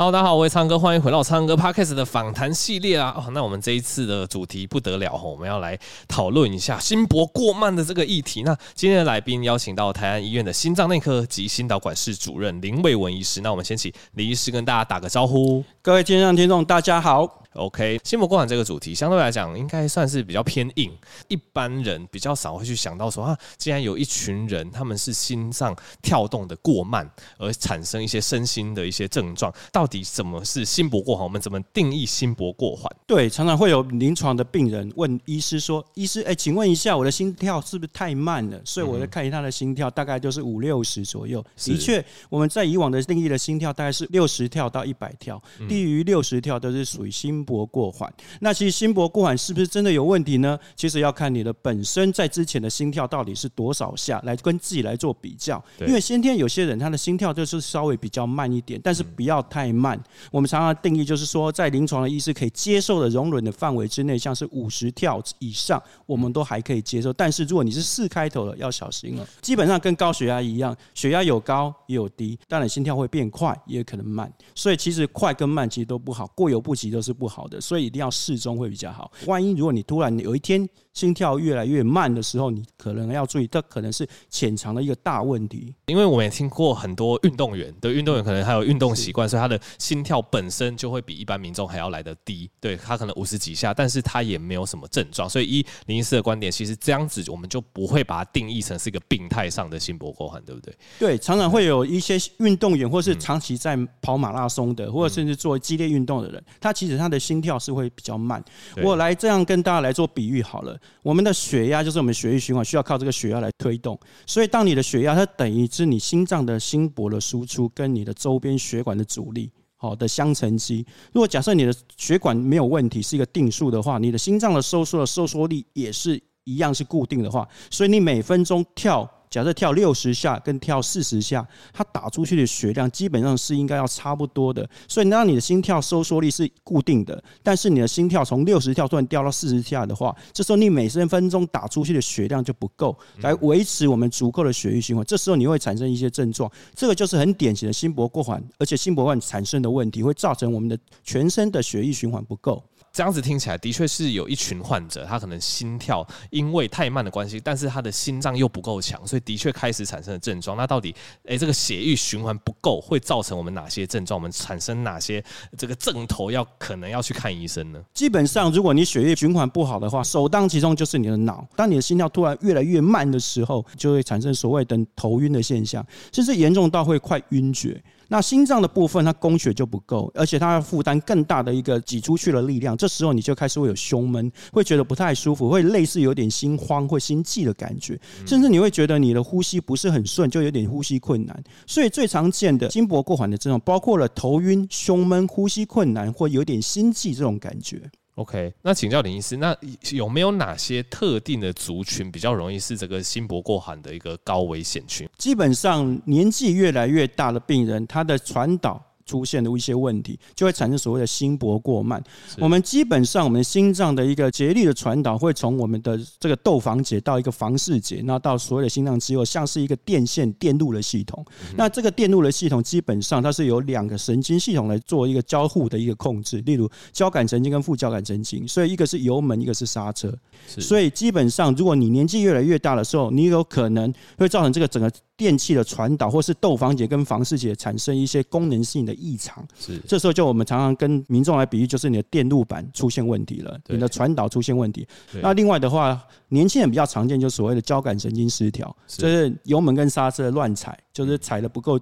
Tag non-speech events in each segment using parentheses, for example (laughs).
好大家好，我是昌哥，欢迎回到昌哥 Podcast 的访谈系列啊。哦，那我们这一次的主题不得了哦，我们要来讨论一下心搏过慢的这个议题。那今天的来宾邀请到台安医院的心脏内科及心导管室主任林伟文医师。那我们先请林医师跟大家打个招呼。各位线上听众，大家好。OK，心搏过缓这个主题相对来讲应该算是比较偏硬，一般人比较少会去想到说啊，既然有一群人他们是心脏跳动的过慢而产生一些身心的一些症状，到底什么是心搏过缓？我们怎么定义心搏过缓？对，常常会有临床的病人问医师说：“医师，哎，请问一下，我的心跳是不是太慢了？”所以我在看一下他的心跳，大概就是五六十左右。的确，我们在以往的定义的心跳大概是六十跳到一百跳，低于六十跳都是属于心。心搏过缓，那其实心搏过缓是不是真的有问题呢？其实要看你的本身在之前的心跳到底是多少下，来跟自己来做比较。因为先天有些人他的心跳就是稍微比较慢一点，但是不要太慢。我们常常定义就是说，在临床的医师可以接受的容忍的范围之内，像是五十跳以上，我们都还可以接受。但是如果你是四开头的，要小心了。基本上跟高血压一样，血压有高也有低，当然心跳会变快，也可能慢。所以其实快跟慢其实都不好，过犹不及都是不好。好的，所以一定要适中会比较好。万一如果你突然有一天心跳越来越慢的时候，你可能要注意，这可能是潜藏的一个大问题。因为我们也听过很多运动员对运动员可能还有运动习惯，所以他的心跳本身就会比一般民众还要来得低。对，他可能五十几下，但是他也没有什么症状。所以一林医师的观点，其实这样子我们就不会把它定义成是一个病态上的心搏过缓，对不对？对，常常会有一些运动员或是长期在跑马拉松的，或者甚至做激烈运动的人，他其实他的心跳是会比较慢。我来这样跟大家来做比喻好了，我们的血压就是我们血液循环需要靠这个血压来推动，所以当你的血压它等于是你心脏的心搏的输出跟你的周边血管的阻力好的相乘积。如果假设你的血管没有问题，是一个定数的话，你的心脏的收缩的收缩力也是一样是固定的话，所以你每分钟跳。假设跳六十下跟跳四十下，它打出去的血量基本上是应该要差不多的。所以，当你的心跳收缩力是固定的，但是你的心跳从六十跳突然掉到四十下的话，这时候你每分分钟打出去的血量就不够来维持我们足够的血液循环。这时候你会产生一些症状，这个就是很典型的心搏过缓，而且心搏过缓产生的问题会造成我们的全身的血液循环不够。这样子听起来的确是有一群患者，他可能心跳因为太慢的关系，但是他的心脏又不够强，所以的确开始产生了症状。那到底，诶，这个血液循环不够会造成我们哪些症状？我们产生哪些这个症头要可能要去看医生呢？基本上，如果你血液循环不好的话，首当其冲就是你的脑。当你的心跳突然越来越慢的时候，就会产生所谓的头晕的现象，甚至严重到会快晕厥。那心脏的部分，它供血就不够，而且它要负担更大的一个挤出去的力量。这时候你就开始会有胸闷，会觉得不太舒服，会类似有点心慌或心悸的感觉，甚至你会觉得你的呼吸不是很顺，就有点呼吸困难。所以最常见的心搏过缓的症状，包括了头晕、胸闷、呼吸困难或有点心悸这种感觉。OK，那请教林医师，那有没有哪些特定的族群比较容易是这个心搏过缓的一个高危险群？基本上年纪越来越大的病人，他的传导。出现的一些问题，就会产生所谓的心搏过慢。我们基本上，我们心脏的一个竭力的传导，会从我们的这个窦房结到一个房室结，那到所有的心脏肌肉，像是一个电线电路的系统。那这个电路的系统，基本上它是由两个神经系统来做一个交互的一个控制，例如交感神经跟副交感神经。所以一个是油门，一个是刹车。所以基本上，如果你年纪越来越大的时候，你有可能会造成这个整个。电器的传导，或是窦房结跟房室结产生一些功能性的异常，是。这时候就我们常常跟民众来比喻，就是你的电路板出现问题了，你的传导出现问题。那另外的话，年轻人比较常见，就所谓的交感神经失调，就是油门跟刹车乱踩，就是踩的不够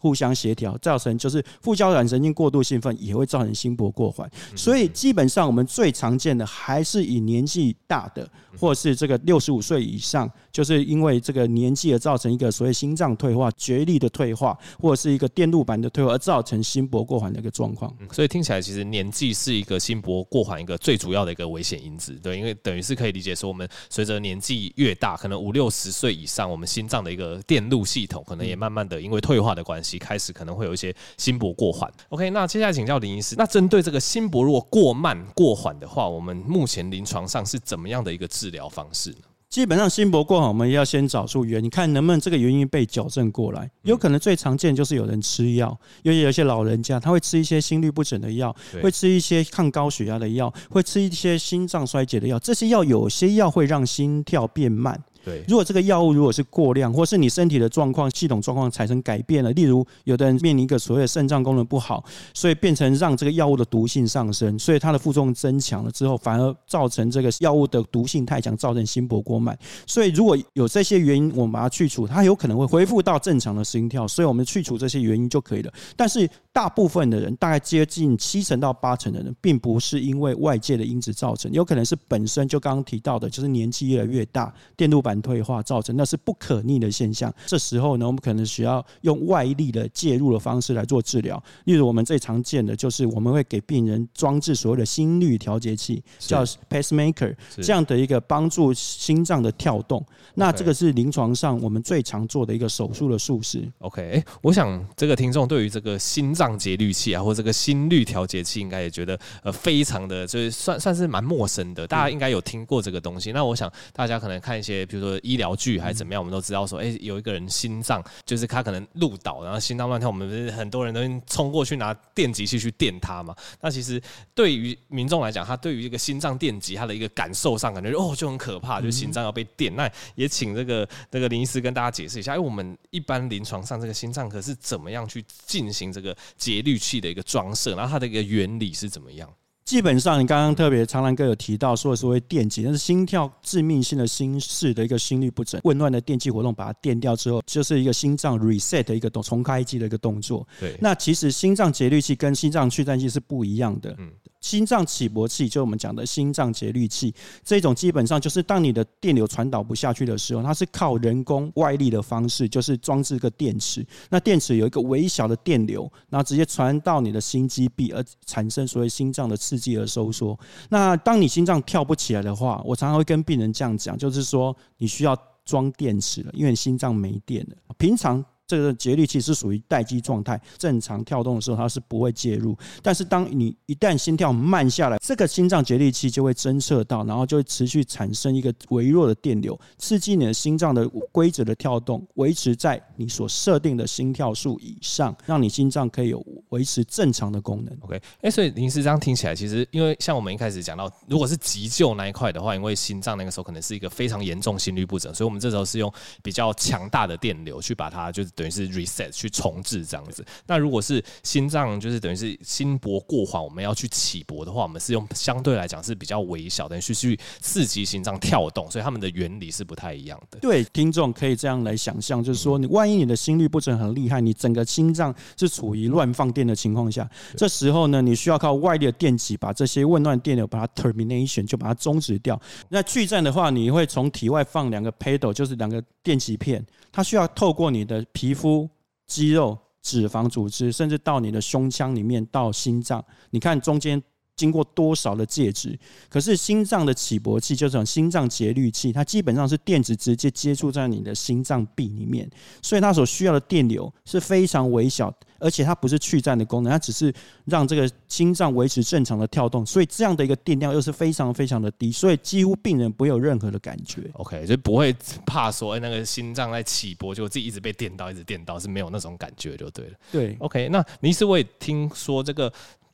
互相协调，造成就是副交感神经过度兴奋，也会造成心搏过缓。(laughs) 所以基本上我们最常见的还是以年纪大的，或是这个六十五岁以上，就是因为这个年纪而造成一个所谓。心脏退化、竭力的退化，或者是一个电路板的退化，而造成心搏过缓的一个状况。所以听起来，其实年纪是一个心搏过缓一个最主要的一个危险因子。对，因为等于是可以理解说，我们随着年纪越大，可能五六十岁以上，我们心脏的一个电路系统可能也慢慢的因为退化的关系，开始可能会有一些心搏过缓。OK，那接下来请教林医师，那针对这个心搏如果过慢过缓的话，我们目前临床上是怎么样的一个治疗方式呢？基本上心搏过缓，我们要先找出原因，看能不能这个原因被矫正过来。有可能最常见就是有人吃药，尤其有一些老人家，他会吃一些心律不整的药，会吃一些抗高血压的药，会吃一些心脏衰竭的药。这些药有些药会让心跳变慢。对，如果这个药物如果是过量，或是你身体的状况、系统状况产生改变了，例如有的人面临一个所谓的肾脏功能不好，所以变成让这个药物的毒性上升，所以它的副作用增强了之后，反而造成这个药物的毒性太强，造成心搏过慢。所以如果有这些原因，我们把它去除，它有可能会恢复到正常的心跳。所以我们去除这些原因就可以了。但是大部分的人，大概接近七成到八成的人，并不是因为外界的因子造成，有可能是本身就刚刚提到的，就是年纪越来越大，电路板。退化造成，那是不可逆的现象。这时候呢，我们可能需要用外力的介入的方式来做治疗。例如，我们最常见的就是我们会给病人装置所谓的心率调节器，叫 pacemaker，这样的一个帮助心脏的跳动。那这个是临床上我们最常做的一个手术的术式。OK，哎，我想这个听众对于这个心脏节律器啊，或这个心率调节器，应该也觉得呃非常的，就是算算是蛮陌生的。大家应该有听过这个东西。那我想大家可能看一些，比如说。医疗剧还是怎么样，我们都知道说，哎、欸，有一个人心脏就是他可能路倒，然后心脏乱跳，我们很多人都冲过去拿电极器去电他嘛。那其实对于民众来讲，他对于一个心脏电极，他的一个感受上感觉哦就很可怕，就心脏要被电。那也请这个这个林医师跟大家解释一下，因为我们一般临床上这个心脏可是怎么样去进行这个节律器的一个装设，然后它的一个原理是怎么样？基本上，你刚刚特别长兰哥有提到说，所谓电击，那是心跳致命性的心室的一个心律不整，紊乱的电击活动把它电掉之后，就是一个心脏 reset 的一个动重开机的一个动作。对，那其实心脏节律器跟心脏去颤器是不一样的。嗯。心脏起搏器，就是我们讲的心脏节律器，这种基本上就是当你的电流传导不下去的时候，它是靠人工外力的方式，就是装置一个电池。那电池有一个微小的电流，然后直接传到你的心肌壁，而产生所谓心脏的刺激而收缩。那当你心脏跳不起来的话，我常常会跟病人这样讲，就是说你需要装电池了，因为你心脏没电了。平常。这个节律器是属于待机状态，正常跳动的时候它是不会介入。但是当你一旦心跳慢下来，这个心脏节律器就会侦测到，然后就会持续产生一个微弱的电流，刺激你的心脏的规则的跳动，维持在你所设定的心跳数以上，让你心脏可以有维持正常的功能。OK，哎，所以林师这样听起来，其实因为像我们一开始讲到，如果是急救那一块的话，因为心脏那个时候可能是一个非常严重心律不整，所以我们这时候是用比较强大的电流去把它就是。等于是 reset 去重置这样子。那如果是心脏，就是等于是心搏过缓，我们要去起搏的话，我们是用相对来讲是比较微小，等于是去刺激心脏跳动，所以他们的原理是不太一样的。对，听众可以这样来想象，就是说，你万一你的心率不整很厉害，你整个心脏是处于乱放电的情况下，这时候呢，你需要靠外力的电极把这些紊乱电流把它 termination 就把它终止掉。那去颤的话，你会从体外放两个 pedal，就是两个电极片，它需要透过你的皮皮肤、肌肉、脂肪组织，甚至到你的胸腔里面，到心脏，你看中间经过多少的介质？可是心脏的起搏器，就是心脏节律器，它基本上是电子直接接触在你的心脏壁里面，所以它所需要的电流是非常微小。而且它不是去站的功能，它只是让这个心脏维持正常的跳动，所以这样的一个电量又是非常非常的低，所以几乎病人不会有任何的感觉。OK，就不会怕说，哎，那个心脏在起搏，就自己一直被电到，一直电到，是没有那种感觉就对了。对，OK，那林医师我也听说这个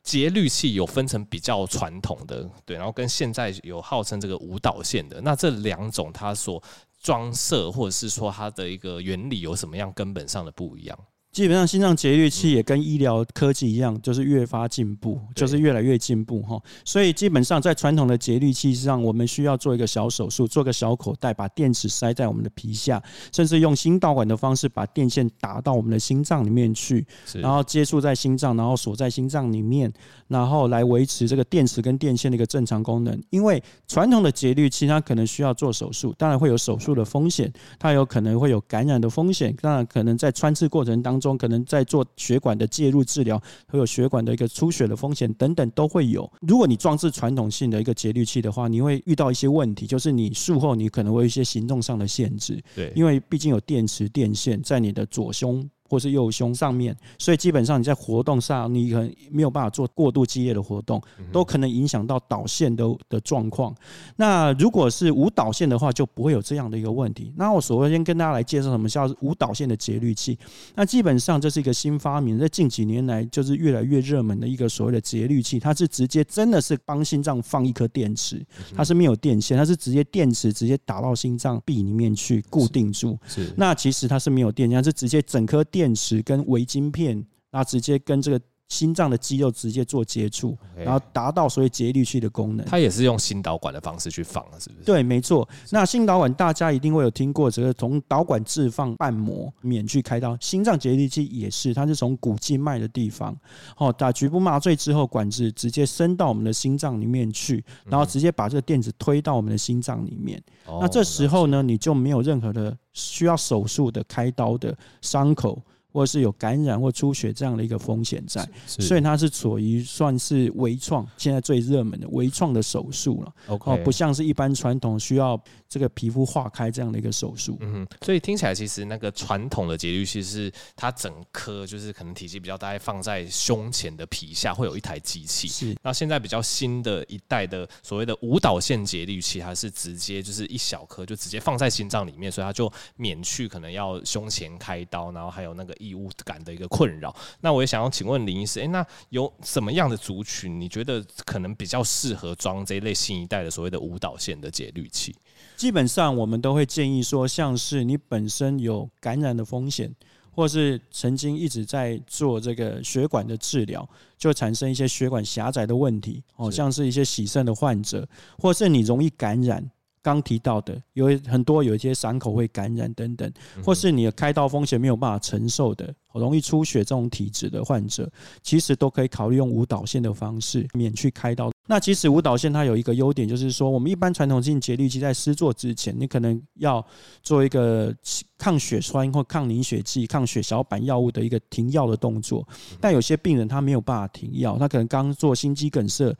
节律器有分成比较传统的，对，然后跟现在有号称这个舞蹈线的，那这两种它所装设或者是说它的一个原理有什么样根本上的不一样？基本上，心脏节律器也跟医疗科技一样，就是越发进步，就是越来越进步哈。所以基本上，在传统的节律器上，我们需要做一个小手术，做个小口袋，把电池塞在我们的皮下，甚至用心导管的方式把电线打到我们的心脏里面去，然后接触在心脏，然后锁在心脏里面，然后来维持这个电池跟电线的一个正常功能。因为传统的节律器它可能需要做手术，当然会有手术的风险，它有可能会有感染的风险，当然可能在穿刺过程当中。中可能在做血管的介入治疗，会有血管的一个出血的风险等等都会有。如果你装置传统性的一个节律器的话，你会遇到一些问题，就是你术后你可能会有一些行动上的限制。对，因为毕竟有电池电线在你的左胸或是右胸上面，所以基本上你在活动上，你可能没有办法做过度激烈的活动，都可能影响到导线的的状况。那如果是无导线的话，就不会有这样的一个问题。那我首先跟大家来介绍什么叫无导线的节律器。那基本上这是一个新发明，在近几年来就是越来越热门的一个所谓的节律器，它是直接真的是帮心脏放一颗电池，它是没有电线，它是直接电池直接打到心脏壁里面去固定住。是，那其实它是没有电线，它是直接整颗电电池跟微晶片，那直接跟这个。心脏的肌肉直接做接触，然后达到所谓节律器的功能。它也是用心导管的方式去放，是不是？对，没错。那心导管大家一定会有听过，这个从导管置放瓣膜免去开刀。心脏节律器也是，它是从股静脉的地方，哦，打局部麻醉之后，管子直接伸到我们的心脏里面去，然后直接把这个电子推到我们的心脏里面。那这时候呢，你就没有任何的需要手术的开刀的伤口。或是有感染或出血这样的一个风险在，所以它是属于算是微创，现在最热门的微创的手术了。哦，不像是一般传统需要这个皮肤化开这样的一个手术。嗯，所以听起来其实那个传统的节律器是它整颗就是可能体积比较大，放在胸前的皮下会有一台机器。是。那现在比较新的一代的所谓的无导线节律器，它是直接就是一小颗就直接放在心脏里面，所以它就免去可能要胸前开刀，然后还有那个。异物感的一个困扰，那我也想要请问林医师，诶，那有什么样的族群，你觉得可能比较适合装这一类新一代的所谓的舞蹈线的节律器？基本上我们都会建议说，像是你本身有感染的风险，或是曾经一直在做这个血管的治疗，就产生一些血管狭窄的问题，哦，像是一些洗肾的患者，或是你容易感染。刚提到的有很多有一些伤口会感染等等，或是你的开刀风险没有办法承受的，容易出血这种体质的患者，其实都可以考虑用无导线的方式免去开刀。那其实无导线它有一个优点，就是说我们一般传统性节律器在施作之前，你可能要做一个抗血栓或抗凝血剂、抗血小板药物的一个停药的动作。但有些病人他没有办法停药，他可能刚做心肌梗塞。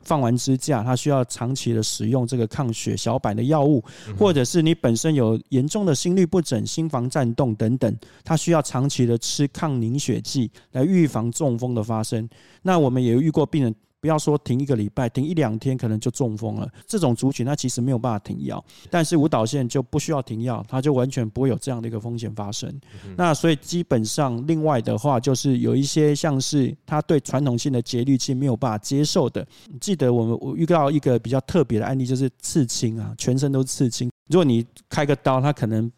放完支架，他需要长期的使用这个抗血小板的药物，或者是你本身有严重的心律不整、心房颤动等等，他需要长期的吃抗凝血剂来预防中风的发生。那我们也有遇过病人。不要说停一个礼拜，停一两天可能就中风了。这种族群它其实没有办法停药，但是无导线就不需要停药，它就完全不会有这样的一个风险发生。那所以基本上，另外的话就是有一些像是它对传统性的节律器没有办法接受的。记得我们我遇到一个比较特别的案例，就是刺青啊，全身都是刺青。如果你开个刀，它可能。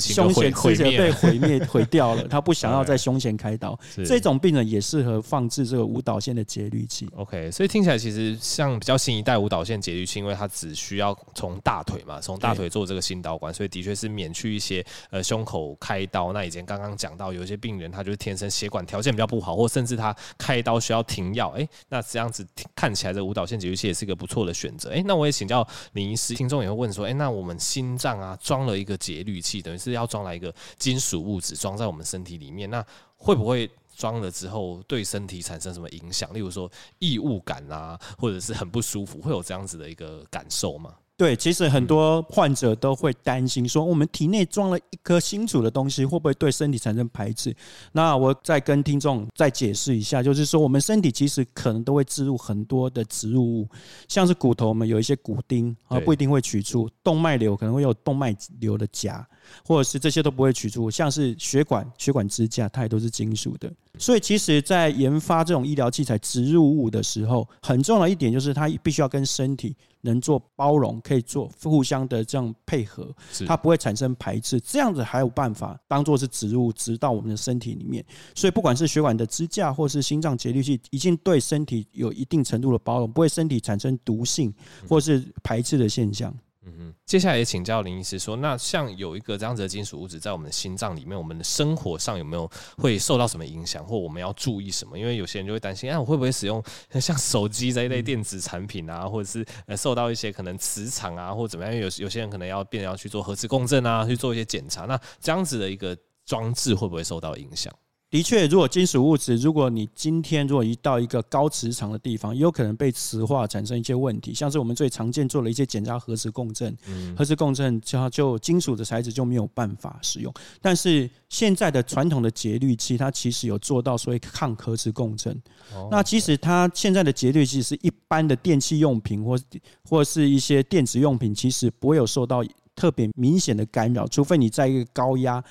胸前直接被毁灭 (laughs) 毁掉了，他不想要在胸前开刀，这种病人也适合放置这个无导线的节律器。OK，所以听起来其实像比较新一代无导线节律器，因为它只需要从大腿嘛，从大腿做这个心导管，所以的确是免去一些呃胸口开刀。那以前刚刚讲到有一些病人他就是天生血管条件比较不好，或甚至他开刀需要停药，哎，那这样子看起来这无导线节律器也是一个不错的选择。哎，那我也请教林医师，听众也会问说，哎，那我们心脏啊装了一个节律器的。是要装来一个金属物质装在我们身体里面，那会不会装了之后对身体产生什么影响？例如说异物感啊，或者是很不舒服，会有这样子的一个感受吗？对，其实很多患者都会担心说，我们体内装了一颗金属的东西，会不会对身体产生排斥？那我再跟听众再解释一下，就是说，我们身体其实可能都会置入很多的植入物，像是骨头，我们有一些骨钉啊，不一定会取出；动脉瘤可能会有动脉瘤的夹，或者是这些都不会取出。像是血管、血管支架，它也都是金属的。所以，其实，在研发这种医疗器材植入物的时候，很重要一点就是它必须要跟身体能做包容，可以做互相的这样配合，它不会产生排斥。这样子还有办法当做是植入物植到我们的身体里面。所以，不管是血管的支架或是心脏节律器，已经对身体有一定程度的包容，不会身体产生毒性或是排斥的现象。嗯哼，接下来也请教林医师说，那像有一个这样子的金属物质在我们的心脏里面，我们的生活上有没有会受到什么影响，或我们要注意什么？因为有些人就会担心，哎，我会不会使用像手机这一类电子产品啊，或者是呃受到一些可能磁场啊，或怎么样？因为有有些人可能要变要去做核磁共振啊，去做一些检查，那这样子的一个装置会不会受到影响？的确，如果金属物质，如果你今天如果一到一个高磁场的地方，也有可能被磁化，产生一些问题。像是我们最常见做的一些检查核磁共振，核磁共振就就金属的材质就没有办法使用。但是现在的传统的节律器，它其实有做到所谓抗核磁共振。那其实它现在的节律器是一般的电器用品或或是一些电子用品，其实不会有受到特别明显的干扰，除非你在一个高压。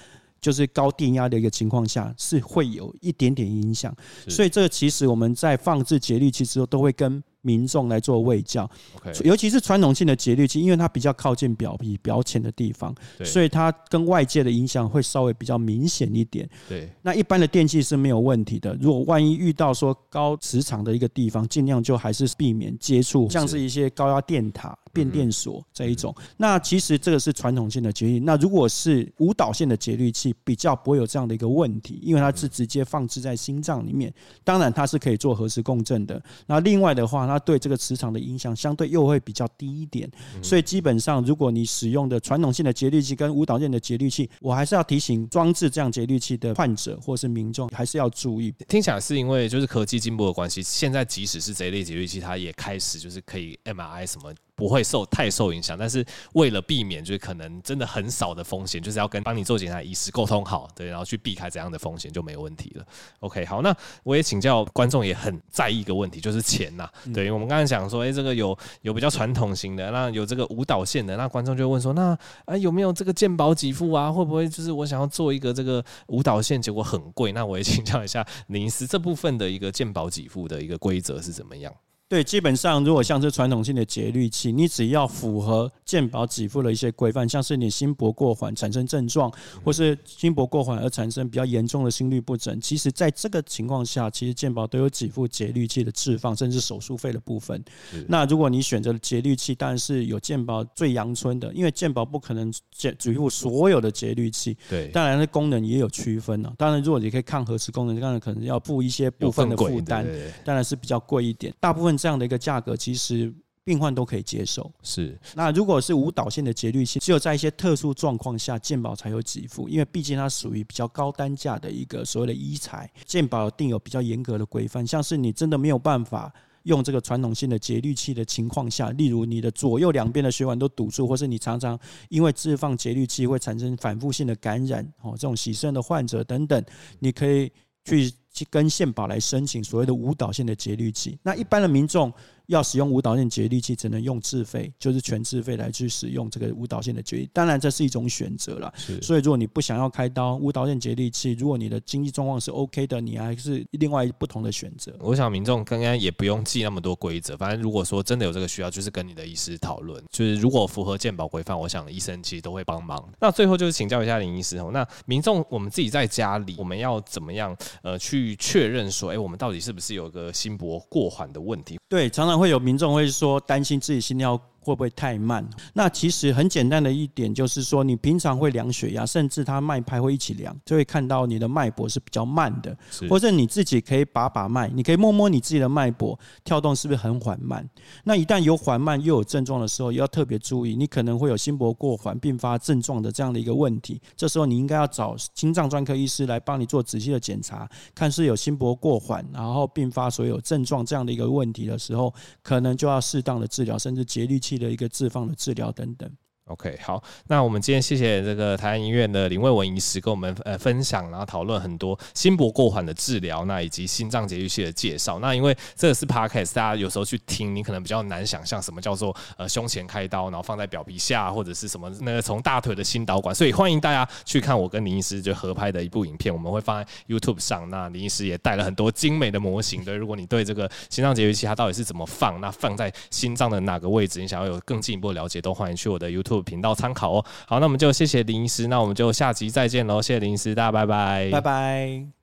就是高电压的一个情况下，是会有一点点影响，所以这个其实我们在放置节律器之后，都会跟民众来做卫教，okay. 尤其是传统性的节律器，因为它比较靠近表皮表浅的地方，所以它跟外界的影响会稍微比较明显一点。对，那一般的电器是没有问题的。如果万一遇到说高磁场的一个地方，尽量就还是避免接触，像是一些高压电塔、变电所这一种。那其实这个是传统性的节律。那如果是无导线的节律器，比较不会有这样的一个问题，因为它是直接放置在心脏里面。当然，它是可以做核磁共振的。那另外的话，它对这个磁场的影响相对又会比较低一点，所以基本上，如果你使用的传统性的节律器跟无导线的节律器，我还是要提醒装置这样节律器的患者或是民众，还是要注意。听起来是因为就是科技进步的关系，现在即使是这一类节律器，它也开始就是可以 MRI 什么。不会受太受影响，但是为了避免就是可能真的很少的风险，就是要跟帮你做检查医师沟通好，对，然后去避开这样的风险就没有问题了。OK，好，那我也请教观众也很在意一个问题，就是钱呐、啊。对，我们刚才讲说，哎，这个有有比较传统型的，那有这个无导线的，那观众就问说，那啊有没有这个健保给付啊？会不会就是我想要做一个这个无导线，结果很贵？那我也请教一下林医师，(laughs) 这部分的一个健保给付的一个规则是怎么样？对，基本上如果像是传统性的节律器，你只要符合健保给付的一些规范，像是你心搏过缓产生症状，或是心搏过缓而产生比较严重的心律不整，其实在这个情况下，其实健保都有给付节律器的置放，甚至手术费的部分。那如果你选择节律器，当然是有健保最阳春的，因为健保不可能给给付所有的节律器。对，当然，功能也有区分啊。当然，如果你可以抗核磁功能，当然可能要付一些部分的负担，当然是比较贵一点。大部分。这样的一个价格，其实病患都可以接受。是，那如果是无导线的节律器，只有在一些特殊状况下，健保才有给付，因为毕竟它属于比较高单价的一个所谓的医材，健保定有比较严格的规范。像是你真的没有办法用这个传统性的节律器的情况下，例如你的左右两边的血管都堵住，或是你常常因为置放节律器会产生反复性的感染，哦，这种洗肾的患者等等，你可以去去跟宪保来申请所谓的无导线的节律器。那一般的民众。要使用无导线节律器，只能用自费，就是全自费来去使用这个无导线的节律。当然，这是一种选择了。所以，如果你不想要开刀，无导线节律器，如果你的经济状况是 OK 的，你还是另外不同的选择。我想民众刚刚也不用记那么多规则，反正如果说真的有这个需要，就是跟你的医师讨论。就是如果符合健保规范，我想医生其实都会帮忙。那最后就是请教一下林医师哦，那民众我们自己在家里，我们要怎么样呃去确认说，哎，我们到底是不是有个心搏过缓的问题？对，常常会有民众会说担心自己心跳。会不会太慢？那其实很简单的一点就是说，你平常会量血压，甚至他脉拍会一起量，就会看到你的脉搏是比较慢的，或者你自己可以把把脉，你可以摸摸你自己的脉搏跳动是不是很缓慢。那一旦有缓慢又有症状的时候，要特别注意，你可能会有心搏过缓并发症状的这样的一个问题。这时候你应该要找心脏专科医师来帮你做仔细的检查，看是有心搏过缓，然后并发所有症状这样的一个问题的时候，可能就要适当的治疗，甚至节律的一个置放的治疗等等。OK，好，那我们今天谢谢这个台湾医院的林卫文医师跟我们呃分享，然后讨论很多心搏过缓的治疗，那以及心脏节律器的介绍。那因为这个是 Podcast，大家有时候去听，你可能比较难想象什么叫做呃胸前开刀，然后放在表皮下，或者是什么那个从大腿的心导管。所以欢迎大家去看我跟林医师就合拍的一部影片，我们会放在 YouTube 上。那林医师也带了很多精美的模型，对，如果你对这个心脏节律器它到底是怎么放，那放在心脏的哪个位置，你想要有更进一步的了解，都欢迎去我的 YouTube 频道参考哦，好，那我们就谢谢林医师，那我们就下集再见喽，谢谢林医师，大家拜拜，拜拜。